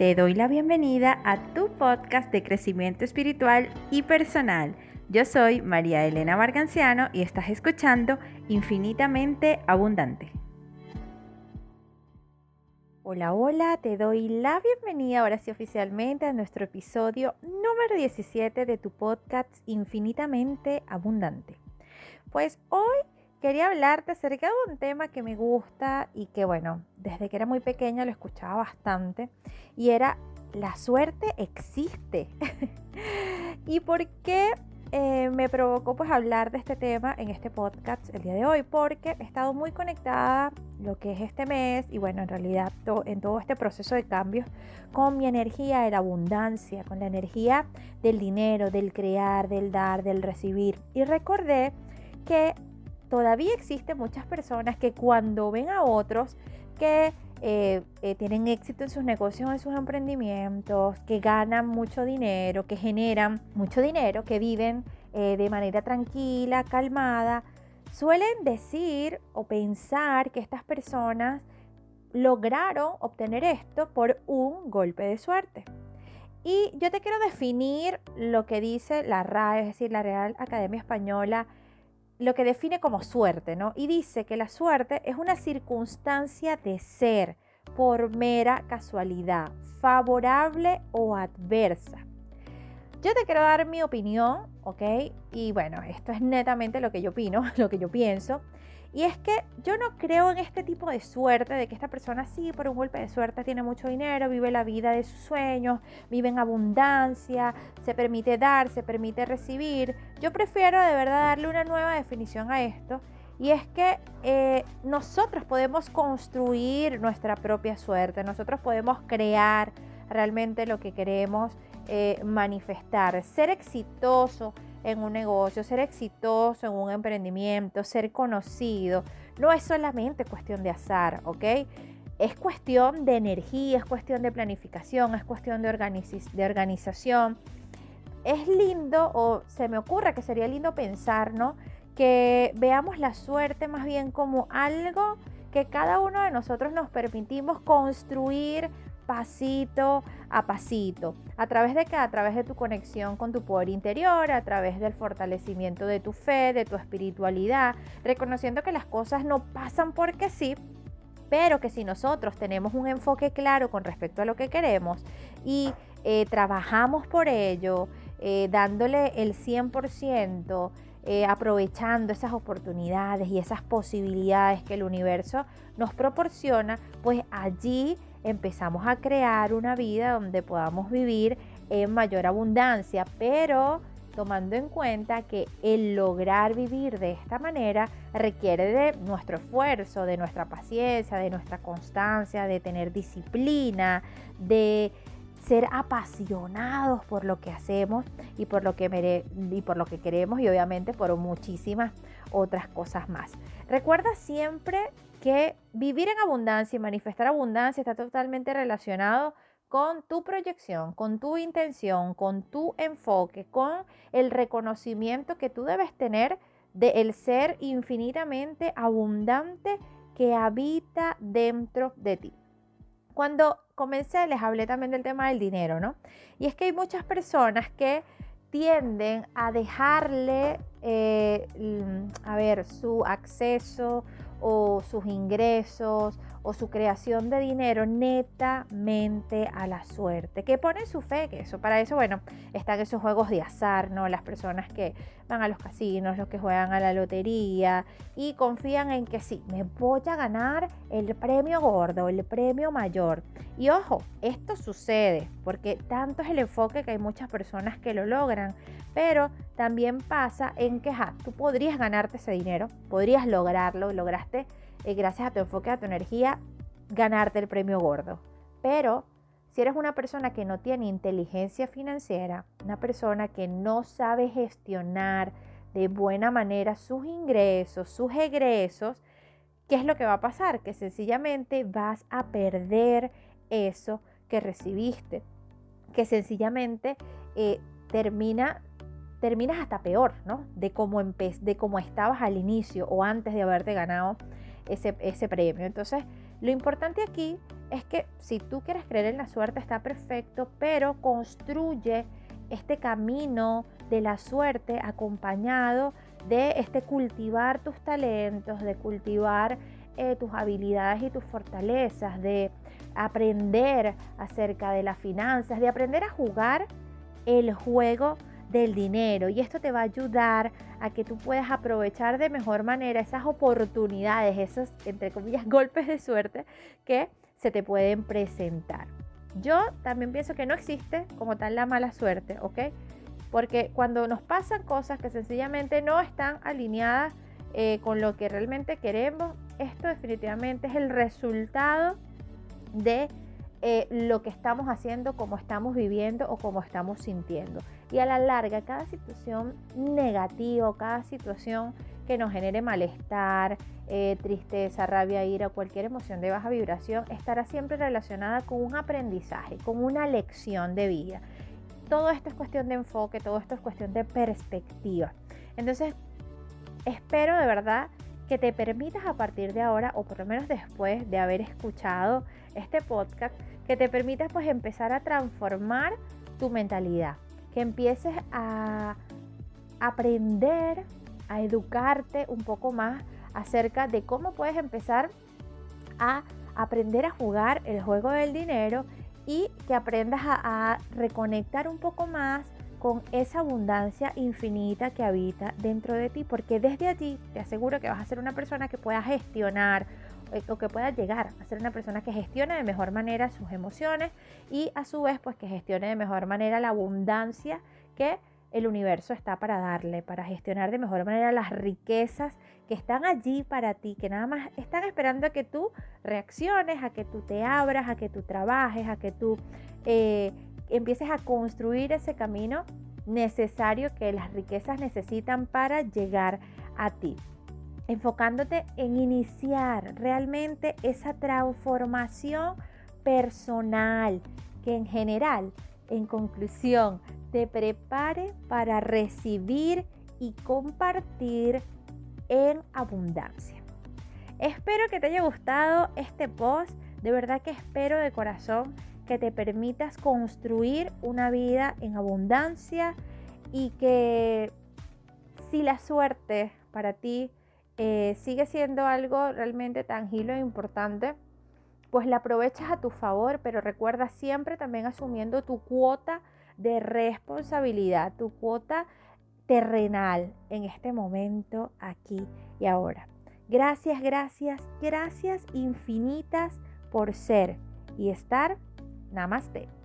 Te doy la bienvenida a tu podcast de crecimiento espiritual y personal. Yo soy María Elena Marganciano y estás escuchando Infinitamente Abundante. Hola, hola, te doy la bienvenida ahora sí oficialmente a nuestro episodio número 17 de tu podcast Infinitamente Abundante. Pues hoy quería hablarte acerca de un tema que me gusta y que bueno, desde que era muy pequeña lo escuchaba bastante y era la suerte existe. ¿Y por qué eh, me provocó pues hablar de este tema en este podcast el día de hoy? Porque he estado muy conectada lo que es este mes y bueno, en realidad en todo este proceso de cambios con mi energía de la abundancia, con la energía del dinero, del crear, del dar, del recibir. Y recordé que todavía existen muchas personas que cuando ven a otros que eh, eh, tienen éxito en sus negocios, en sus emprendimientos, que ganan mucho dinero, que generan mucho dinero, que viven eh, de manera tranquila, calmada, suelen decir o pensar que estas personas lograron obtener esto por un golpe de suerte. Y yo te quiero definir lo que dice la RAE, es decir, la Real Academia Española lo que define como suerte, ¿no? Y dice que la suerte es una circunstancia de ser por mera casualidad, favorable o adversa. Yo te quiero dar mi opinión, ¿ok? Y bueno, esto es netamente lo que yo opino, lo que yo pienso. Y es que yo no creo en este tipo de suerte, de que esta persona sí, por un golpe de suerte, tiene mucho dinero, vive la vida de sus sueños, vive en abundancia, se permite dar, se permite recibir. Yo prefiero de verdad darle una nueva definición a esto. Y es que eh, nosotros podemos construir nuestra propia suerte, nosotros podemos crear realmente lo que queremos eh, manifestar, ser exitoso en un negocio, ser exitoso en un emprendimiento, ser conocido, no es solamente cuestión de azar, ¿ok? Es cuestión de energía, es cuestión de planificación, es cuestión de, organización. Es lindo, o se me ocurre que sería lindo pensar, ¿no? Que veamos la suerte más bien como algo que cada uno de nosotros nos permitimos construir pasito a pasito. ¿A través de qué? A través de tu conexión con tu poder interior, a través del fortalecimiento de tu fe, de tu espiritualidad, reconociendo que las cosas no pasan porque sí, pero que si nosotros tenemos un enfoque claro con respecto a lo que queremos y eh, trabajamos por ello, eh, dándole el 100%, eh, aprovechando esas oportunidades y esas posibilidades que el universo nos proporciona, pues allí empezamos a crear una vida donde podamos vivir en mayor abundancia, pero tomando en cuenta que el lograr vivir de esta manera requiere de nuestro esfuerzo, de nuestra paciencia, de nuestra constancia, de tener disciplina, de ser apasionados por lo que hacemos y por lo que, y por lo que queremos y obviamente por muchísimas otras cosas más. Recuerda siempre que vivir en abundancia y manifestar abundancia está totalmente relacionado con tu proyección, con tu intención, con tu enfoque, con el reconocimiento que tú debes tener del el ser infinitamente abundante que habita dentro de ti. Cuando comencé les hablé también del tema del dinero, ¿no? Y es que hay muchas personas que tienden a dejarle, eh, a ver, su acceso o sus ingresos o su creación de dinero netamente a la suerte, que ponen su fe, que eso para eso, bueno, están esos juegos de azar, ¿no? Las personas que van a los casinos, los que juegan a la lotería y confían en que sí, me voy a ganar el premio gordo, el premio mayor. Y ojo, esto sucede porque tanto es el enfoque que hay muchas personas que lo logran, pero también pasa en que tú podrías ganarte ese dinero, podrías lograrlo, lograste eh, gracias a tu enfoque, a tu energía, ganarte el premio gordo. Pero si eres una persona que no tiene inteligencia financiera, una persona que no sabe gestionar de buena manera sus ingresos, sus egresos, ¿qué es lo que va a pasar? Que sencillamente vas a perder eso que recibiste, que sencillamente eh, termina terminas hasta peor, ¿no? De cómo, de cómo estabas al inicio o antes de haberte ganado ese, ese premio. Entonces, lo importante aquí es que si tú quieres creer en la suerte está perfecto, pero construye este camino de la suerte acompañado de este cultivar tus talentos, de cultivar eh, tus habilidades y tus fortalezas, de aprender acerca de las finanzas, de aprender a jugar el juego del dinero. Y esto te va a ayudar a que tú puedas aprovechar de mejor manera esas oportunidades, esos, entre comillas, golpes de suerte que se te pueden presentar. Yo también pienso que no existe como tal la mala suerte, ¿ok? Porque cuando nos pasan cosas que sencillamente no están alineadas eh, con lo que realmente queremos, esto definitivamente es el resultado de eh, lo que estamos haciendo, cómo estamos viviendo o cómo estamos sintiendo. Y a la larga, cada situación negativa, cada situación que nos genere malestar, eh, tristeza, rabia, ira, cualquier emoción de baja vibración, estará siempre relacionada con un aprendizaje, con una lección de vida. Todo esto es cuestión de enfoque, todo esto es cuestión de perspectiva. Entonces, espero de verdad que te permitas a partir de ahora, o por lo menos después de haber escuchado este podcast, que te permitas pues empezar a transformar tu mentalidad, que empieces a aprender, a educarte un poco más acerca de cómo puedes empezar a aprender a jugar el juego del dinero y que aprendas a, reconectar un poco más con esa abundancia infinita que habita dentro de ti, porque desde allí te aseguro que vas a ser una persona que pueda gestionar o que pueda llegar a ser una persona que gestione de mejor manera sus emociones y a su vez pues que gestione de mejor manera la abundancia que el universo está para darle, para gestionar de mejor manera las riquezas que están allí para ti, que nada más están esperando a que tú reacciones, a que tú te abras, a que tú trabajes, a que tú eh, empieces a construir ese camino necesario que las riquezas necesitan para llegar a ti. Enfocándote en iniciar realmente esa transformación personal que en general, en conclusión, te prepare para recibir y compartir en abundancia. Espero que te haya gustado este post. De verdad que espero de corazón que te permitas construir una vida en abundancia y que si la suerte para ti eh, sigue siendo algo realmente tangible e importante, pues la aprovechas a tu favor, pero recuerda siempre también asumiendo tu cuota de responsabilidad, tu cuota terrenal en este momento, aquí y ahora. Gracias, gracias, gracias infinitas por ser y estar. Namaste.